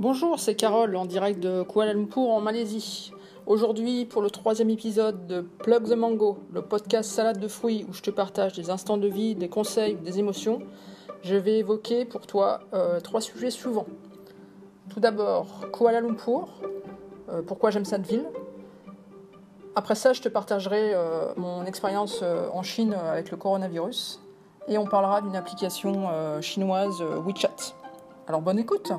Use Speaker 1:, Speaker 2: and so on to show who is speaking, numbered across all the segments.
Speaker 1: Bonjour, c'est Carole en direct de Kuala Lumpur en Malaisie. Aujourd'hui, pour le troisième épisode de Plug the Mango, le podcast salade de fruits où je te partage des instants de vie, des conseils, des émotions, je vais évoquer pour toi euh, trois sujets suivants. Tout d'abord, Kuala Lumpur, euh, pourquoi j'aime cette ville. Après ça, je te partagerai euh, mon expérience en Chine avec le coronavirus. Et on parlera d'une application chinoise WeChat. Alors bonne écoute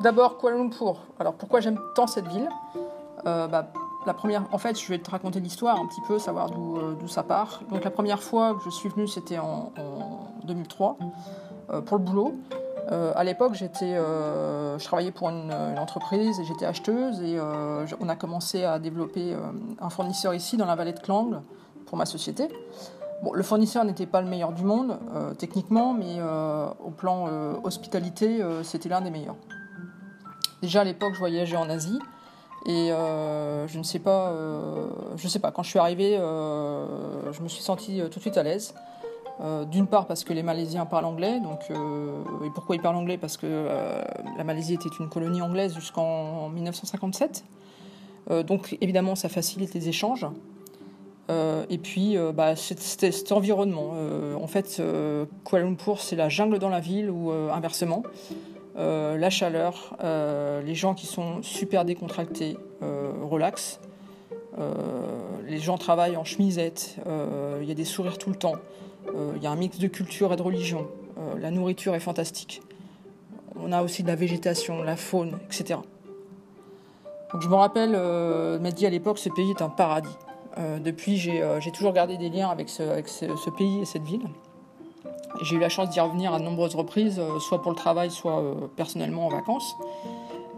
Speaker 1: d'abord, Kuala Lumpur. Alors pourquoi j'aime tant cette ville? Euh, bah, la première, en fait, je vais te raconter l'histoire un petit peu, savoir euh, d'où ça part. Donc la première fois que je suis venue, c'était en, 2003 euh, pour le boulot. à l'époque, j'étais, je travaillais pour une, entreprise et j'étais acheteuse et on a commencé à développer un fournisseur ici dans la vallée de Klang pour ma société. Bon, le fournisseur n'était pas le meilleur du monde techniquement, mais au plan hospitalité, c'était l'un des meilleurs. Déjà à l'époque, je voyageais en Asie. Et euh, je ne sais pas, euh, je sais pas, quand je suis arrivée, euh, je me suis sentie tout de suite à l'aise. D'une part parce que les Malaisiens parlent anglais, donc, et pourquoi ils parlent anglais? Parce que la Malaisie était une colonie anglaise jusqu'en 1957. donc évidemment, ça facilite les échanges. et puis, bah, c'était cet environnement. en fait, Kuala Lumpur, c'est la jungle dans la ville ou inversement. Euh, la chaleur, euh, les gens qui sont super décontractés, euh, relax. les gens travaillent en chemisette, il y a des sourires tout le temps, il y a un mix de culture et de religion, la nourriture est fantastique. On a aussi de la végétation, la faune, etc. Je me rappelle m'a dit à l'époque ce pays est un paradis. depuis, j'ai toujours gardé des liens avec ce pays et cette ville. J'ai eu la chance d'y revenir à de nombreuses reprises, euh, soit pour le travail, soit euh, personnellement en vacances.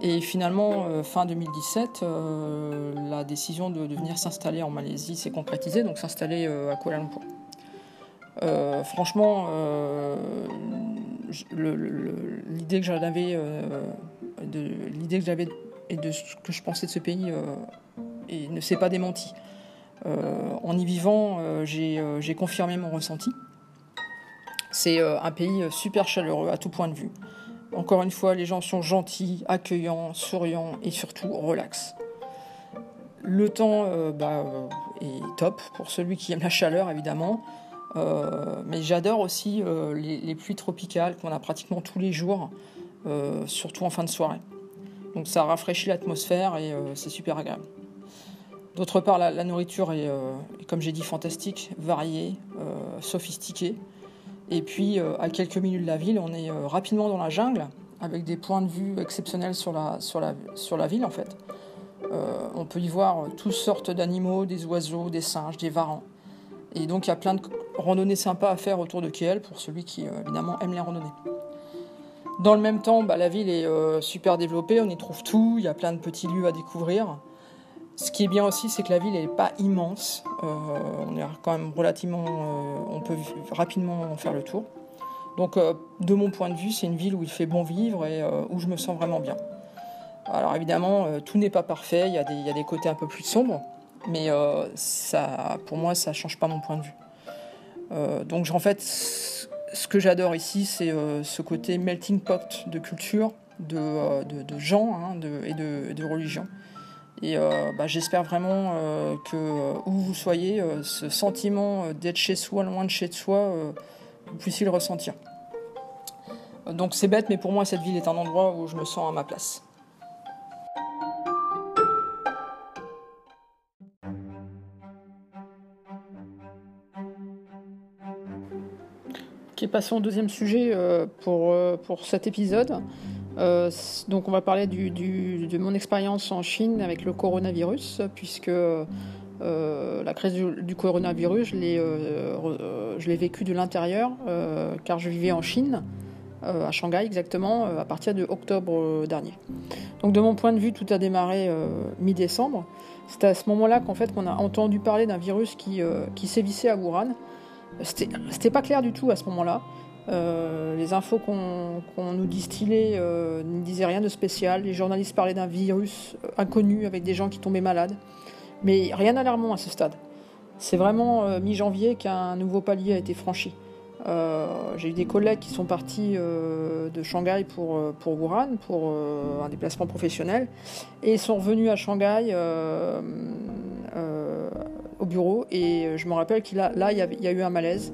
Speaker 1: Et finalement, euh, fin 2017, la décision de, venir s'installer en Malaisie s'est concrétisée, donc s'installer à Kuala Lumpur. franchement, l'idée que j'avais, et de ce que je pensais de ce pays ne s'est pas démenti. en y vivant, j'ai confirmé mon ressenti. C'est euh, un pays euh, super chaleureux à tout point de vue. Encore une fois, les gens sont gentils, accueillants, souriants et surtout relax. Le temps euh, bah, est top pour celui qui aime la chaleur, évidemment. mais j'adore aussi les, pluies tropicales qu'on a pratiquement tous les jours, surtout en fin de soirée. Donc ça rafraîchit l'atmosphère et c'est super agréable. D'autre part, la, nourriture est, comme j'ai dit, fantastique, variée, sophistiquée. Et puis, euh, à quelques minutes de la ville, on est euh, rapidement dans la jungle, avec des points de vue exceptionnels sur la, sur la, sur la ville, en fait. Euh, on peut y voir toutes sortes d'animaux, des oiseaux, des singes, des varans. Et donc, il y a plein de randonnées sympas à faire autour de KL pour celui qui, évidemment, aime les randonnées. Dans le même temps, bah, la ville est super développée, on y trouve tout, il y a plein de petits lieux à découvrir. Ce qui est bien aussi, c'est que la ville n'est pas immense. Euh, on est quand même relativement. Euh, on peut rapidement en faire le tour. Donc, euh, de mon point de vue, c'est une ville où il fait bon vivre et où je me sens vraiment bien. Alors, évidemment, tout n'est pas parfait. Il y, a des, côtés un peu plus sombres. Mais ça, pour moi, ça ne change pas mon point de vue. donc, en fait, ce que j'adore ici, c'est ce côté melting pot de culture, de, gens hein, et de religion. Et euh, bah, j'espère vraiment euh, que euh, où vous soyez, ce sentiment d'être chez soi, loin de chez soi, vous puissiez le ressentir. Donc c'est bête, mais pour moi cette ville est un endroit où je me sens à ma place. Ok, passons au deuxième sujet pour, pour cet épisode. Euh, donc on va parler de mon expérience en Chine avec le coronavirus, puisque euh, la crise du, coronavirus, je l'ai, euh, vécu de l'intérieur, car je vivais en Chine, à Shanghai exactement, à partir de octobre dernier. Donc de mon point de vue, tout a démarré mi-décembre. C'est à ce moment-là qu'en fait qu'on a entendu parler d'un virus qui, qui sévissait à Wuhan. C'était, c'était pas clair du tout à ce moment-là. Euh, les infos qu'on nous distillait euh, ne disaient rien de spécial. Les journalistes parlaient d'un virus inconnu avec des gens qui tombaient malades. Mais rien d'alarmant à ce stade. C'est vraiment euh, mi-janvier qu'un nouveau palier a été franchi. j'ai eu des collègues qui sont partis de Shanghai pour, pour Wuhan, pour un déplacement professionnel, et sont revenus à Shanghai au bureau. Et je me rappelle qu'il là, y, a eu un malaise.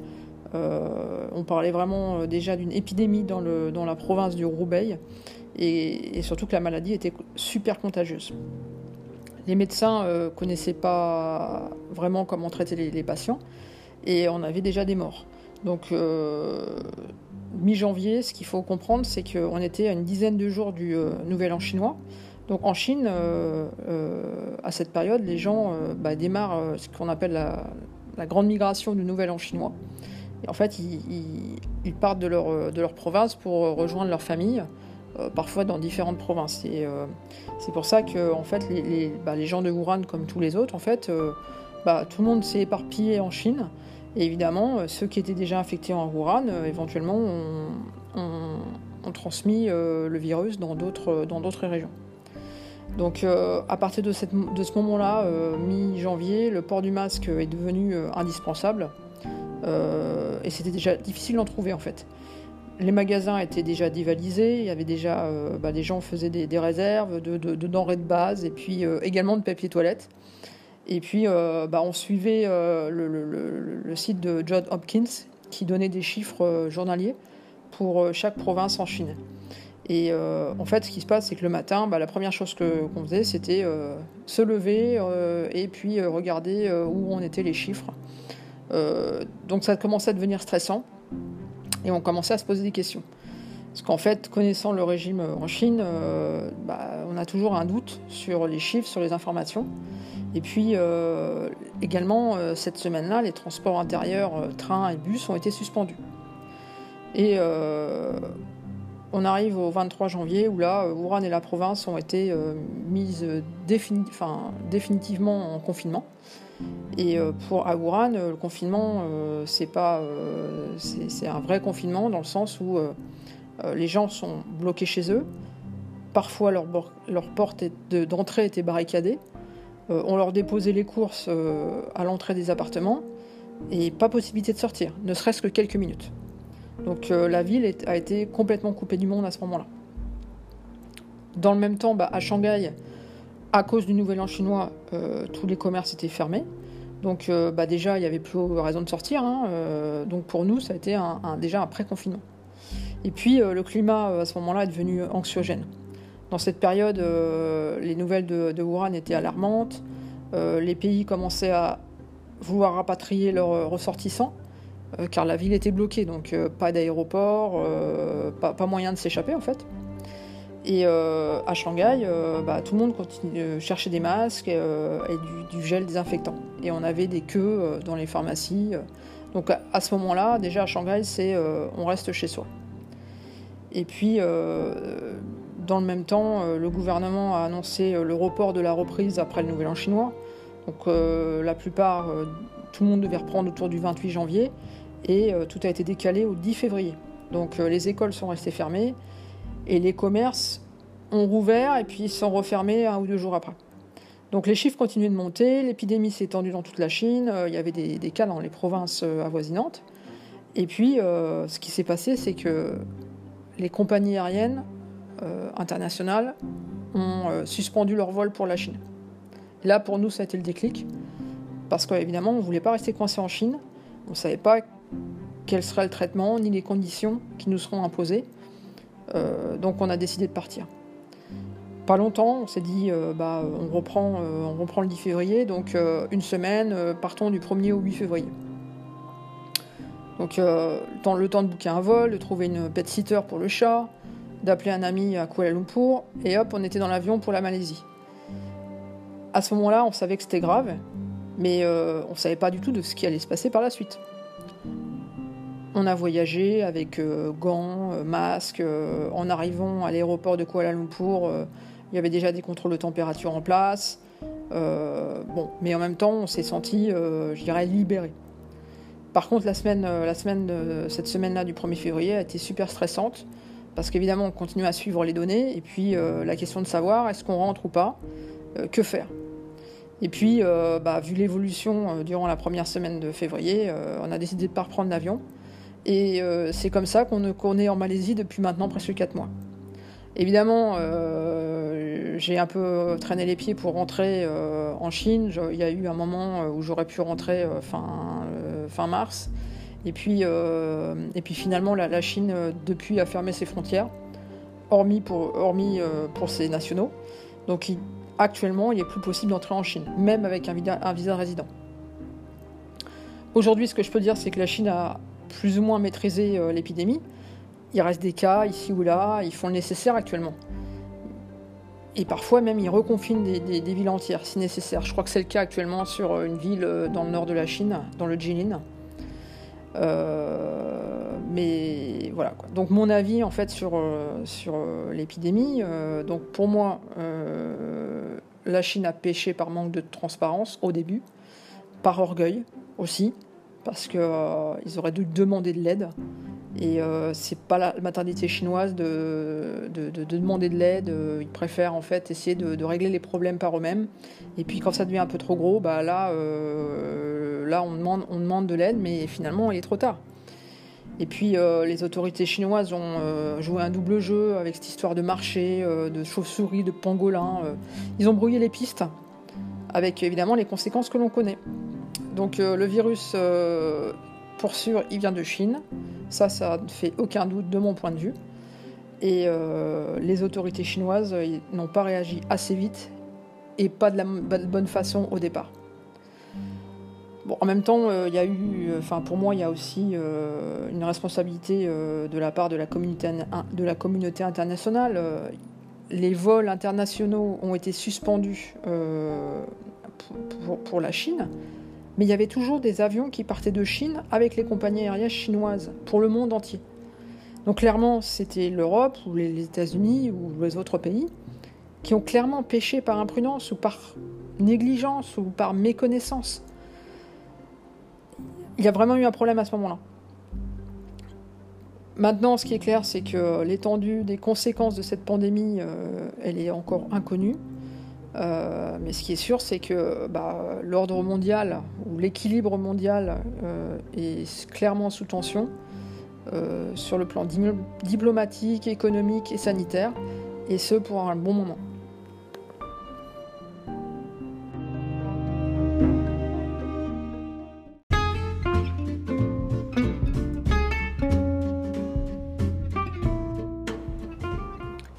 Speaker 1: On parlait vraiment déjà d'une épidémie dans, la province du Roubaix et, surtout que la maladie était super contagieuse. Les médecins ne euh, connaissaient pas vraiment comment traiter les, patients et on avait déjà des morts. Donc euh, mi-janvier, ce qu'il faut comprendre, c'est qu'on était à une dizaine de jours du euh, Nouvel An chinois. Donc en Chine, à cette période, les gens bah, démarrent ce qu'on appelle la, grande migration du Nouvel An chinois. En fait, ils, partent de leur, leur province pour rejoindre leur famille. Euh, parfois dans différentes provinces. Euh, c'est pour ça que en fait, les, bah, les, gens de Wuhan, comme tous les autres, en fait, euh, bah, tout le monde s'est éparpillé en Chine. Et évidemment, ceux qui étaient déjà infectés en Wuhan, éventuellement, ont, transmis le virus dans d'autres régions. Donc à partir de ce moment-là, mi-janvier, le port du masque est devenu indispensable. Et c'était déjà difficile d'en trouver en fait les magasins étaient déjà dévalisés, il y avait déjà, euh, bah, les gens faisaient des, réserves de, denrées de base et puis euh, également de papier toilette. Et puis euh, bah, on suivait le, site de John Hopkins qui donnait des chiffres journaliers pour chaque province en Chine. Et en fait, ce qui se passe, c'est que le matin, bah, la première chose qu'on faisait, c'était se lever et puis regarder où en étaient les chiffres. Donc ça commençait à devenir stressant. Et on commençait à se poser des questions. Parce qu'en fait, connaissant le régime en Chine, euh, bah, on a toujours un doute sur les chiffres, sur les informations. Et puis euh, également, euh, cette semaine-là, les transports intérieurs, trains et bus ont été suspendus. Et on arrive au 23 janvier où là, Wuhan et la province ont été mises définitivement en confinement. Et euh, pour à Wuhan, euh, le confinement, euh, c'est pas, c'est un vrai confinement dans le sens où les gens sont bloqués chez eux. Parfois, leur, leur porte d'entrée était barricadée. on leur déposait les courses à l'entrée des appartements et pas possibilité de sortir, ne serait-ce que quelques minutes. Donc la ville a été complètement coupée du monde à ce moment-là. Dans le même temps, bah, à Shanghai, à cause du Nouvel An chinois, euh, tous les commerces étaient fermés. Donc euh, bah déjà, il n'y avait plus raison de sortir. Hein, euh, donc pour nous, ça a été déjà un pré-confinement. Et puis le climat à ce moment-là est devenu anxiogène. Dans cette période, les nouvelles de, de, Wuhan étaient alarmantes. les pays commençaient à vouloir rapatrier leurs ressortissants, car la ville était bloquée, donc pas d'aéroport, pas, moyen de s'échapper en fait. Et euh, à Shanghai, euh, bah, tout le monde continue de chercher des masques euh, et du, gel désinfectant. Et on avait des queues dans les pharmacies. Donc à, ce moment-là, déjà à Shanghai, c'est on reste chez soi. Et puis, dans le même temps, le gouvernement a annoncé le report de la reprise après le Nouvel An chinois. Donc la plupart, tout le monde devait reprendre autour du 28 janvier et tout a été décalé au 10 février. Donc les écoles sont restées fermées. Et les commerces ont rouvert et puis sont refermés un ou deux jours après. Donc les chiffres continuaient de monter, l'épidémie s'est étendue dans toute la Chine, euh, il y avait des, cas dans les provinces euh, avoisinantes. Et puis euh, ce qui s'est passé, c'est que les compagnies aériennes internationales ont suspendu leur vol pour la Chine. Là, pour nous, ça a été le déclic, parce qu'évidemment, on ne voulait pas rester coincé en Chine, on ne savait pas quel serait le traitement, ni les conditions qui nous seront imposées. Euh, donc on a décidé de partir. Pas longtemps, on s'est dit, euh, bah, on, reprend, euh, on reprend le 10 février, donc une semaine, partons du 1er au 8 février. Donc le temps, de booker un vol, de trouver une pet sitter pour le chat, d'appeler un ami à Kuala Lumpur, et hop, on était dans l'avion pour la Malaisie. À ce moment-là, on savait que c'était grave, mais on ne savait pas du tout de ce qui allait se passer par la suite. On a voyagé avec euh, gants, euh, masques. Euh, en arrivant à l'aéroport de Kuala Lumpur, il y avait déjà des contrôles de température en place. mais en même temps, on s'est senti, je dirais, libéré. Par contre, cette semaine-là du 1er février a été super stressante parce qu'évidemment, on continue à suivre les données et puis la question de savoir est-ce qu'on rentre ou pas, que faire? Et puis, bah, vu l'évolution durant la première semaine de février, on a décidé de ne pas reprendre l'avion Et c'est comme ça qu'on est en Malaisie depuis maintenant presque 4 mois. Évidemment, j'ai un peu traîné les pieds pour rentrer en Chine. Il y a eu un moment où j'aurais pu rentrer fin, fin mars. Et puis, et puis finalement, la, Chine, depuis, a fermé ses frontières, hormis pour, hormis, pour ses nationaux. Donc actuellement, il n'est plus possible d'entrer en Chine, même avec un visa, un visa résident. Aujourd'hui, ce que je peux dire, c'est que la Chine a plus ou moins maîtrisé l'épidémie. Il reste des cas ici ou là, ils font le nécessaire actuellement. Et parfois même ils reconfinent des, villes entières si nécessaire. Je crois que c'est le cas actuellement sur une ville euh, dans le nord de la Chine, dans le Jilin. Euh, mais voilà. Donc mon avis en fait sur, euh, sur l'épidémie. donc pour moi, la Chine a péché par manque de transparence au début, par orgueil aussi, parce qu'ils auraient dû demander de l'aide. Et euh, c'est pas la maternité chinoise de, de, demander de l'aide. Euh, ils préfèrent en fait essayer de, régler les problèmes par eux-mêmes. Et puis quand ça devient un peu trop gros, bah là, euh, là on demande, on demande de l'aide, mais finalement il est trop tard. Et puis les autorités chinoises ont joué un double jeu avec cette histoire de marché, de chauves-souris, de pangolins. ils ont brouillé les pistes, avec évidemment les conséquences que l'on connaît. Donc le virus, pour sûr, il vient de Chine. Ça, ça ne fait aucun doute de mon point de vue. Et euh, les autorités chinoises euh, n'ont pas réagi assez vite et pas de la bonne façon au départ. En même temps, euh, il y a eu, enfin pour moi, il y a aussi une responsabilité de la part de la communauté, internationale. les vols internationaux ont été suspendus pour, la Chine mais il y avait toujours des avions qui partaient de Chine avec les compagnies aériennes chinoises pour le monde entier. Donc clairement, c'était l'Europe ou les États-Unis ou les autres pays qui ont clairement pêché par imprudence ou par négligence ou par méconnaissance. Il y a vraiment eu un problème à ce moment-là. Maintenant, ce qui est clair, c'est que l'étendue des conséquences de cette pandémie, euh, elle est encore inconnue. Euh, mais ce qui est sûr, c'est que bah, l'ordre mondial ou l'équilibre mondial euh, est clairement sous tension euh, sur le plan diplomatique, économique et sanitaire, et ce pour un bon moment.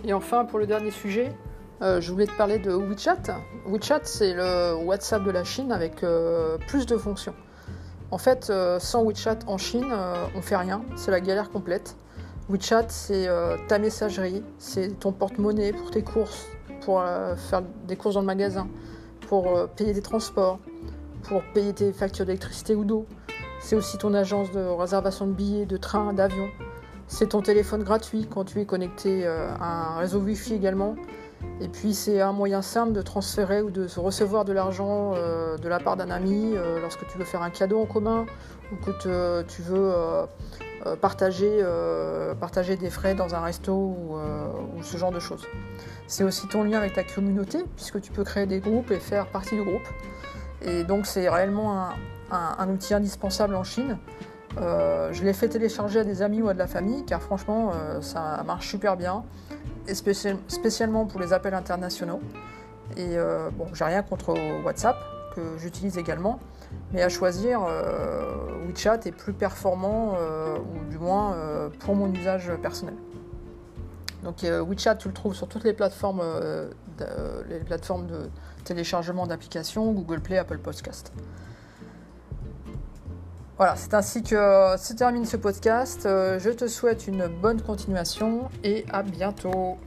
Speaker 1: Et enfin, pour le dernier sujet, euh, je voulais te parler de WeChat. WeChat, c'est le WhatsApp de la Chine avec euh, plus de fonctions. En fait, euh, sans WeChat en Chine, on fait rien. C'est la galère complète. WeChat, c'est ta messagerie, c'est ton porte-monnaie pour tes courses, pour faire des courses dans le magasin, pour payer des transports, pour payer tes factures d'électricité ou d'eau. C'est aussi ton agence de réservation de billets, de train, d'avion. C'est ton téléphone gratuit quand tu es connecté à un réseau Wi-Fi également. Et puis c'est un moyen simple de transférer ou de recevoir de l'argent euh, de la part d'un ami euh, lorsque tu veux faire un cadeau en commun ou que tu veux euh, partager, partager, des frais dans un resto ou, ce genre de choses. C'est aussi ton lien avec ta communauté puisque tu peux créer des groupes et faire partie du groupe. Et donc c'est réellement un, outil indispensable en Chine. je l'ai fait télécharger à des amis ou à de la famille car franchement ça marche super bien spécialement pour les appels internationaux. Et euh, bon, j'ai rien contre WhatsApp, que j'utilise également, mais à choisir, euh, WeChat est plus performant, euh, ou du moins pour mon usage personnel. Donc WeChat, tu le trouves sur toutes les plateformes, les plateformes de téléchargement d'applications, Google Play, Apple Podcast. Voilà, c'est ainsi que se termine ce podcast. Je te souhaite une bonne continuation et à bientôt.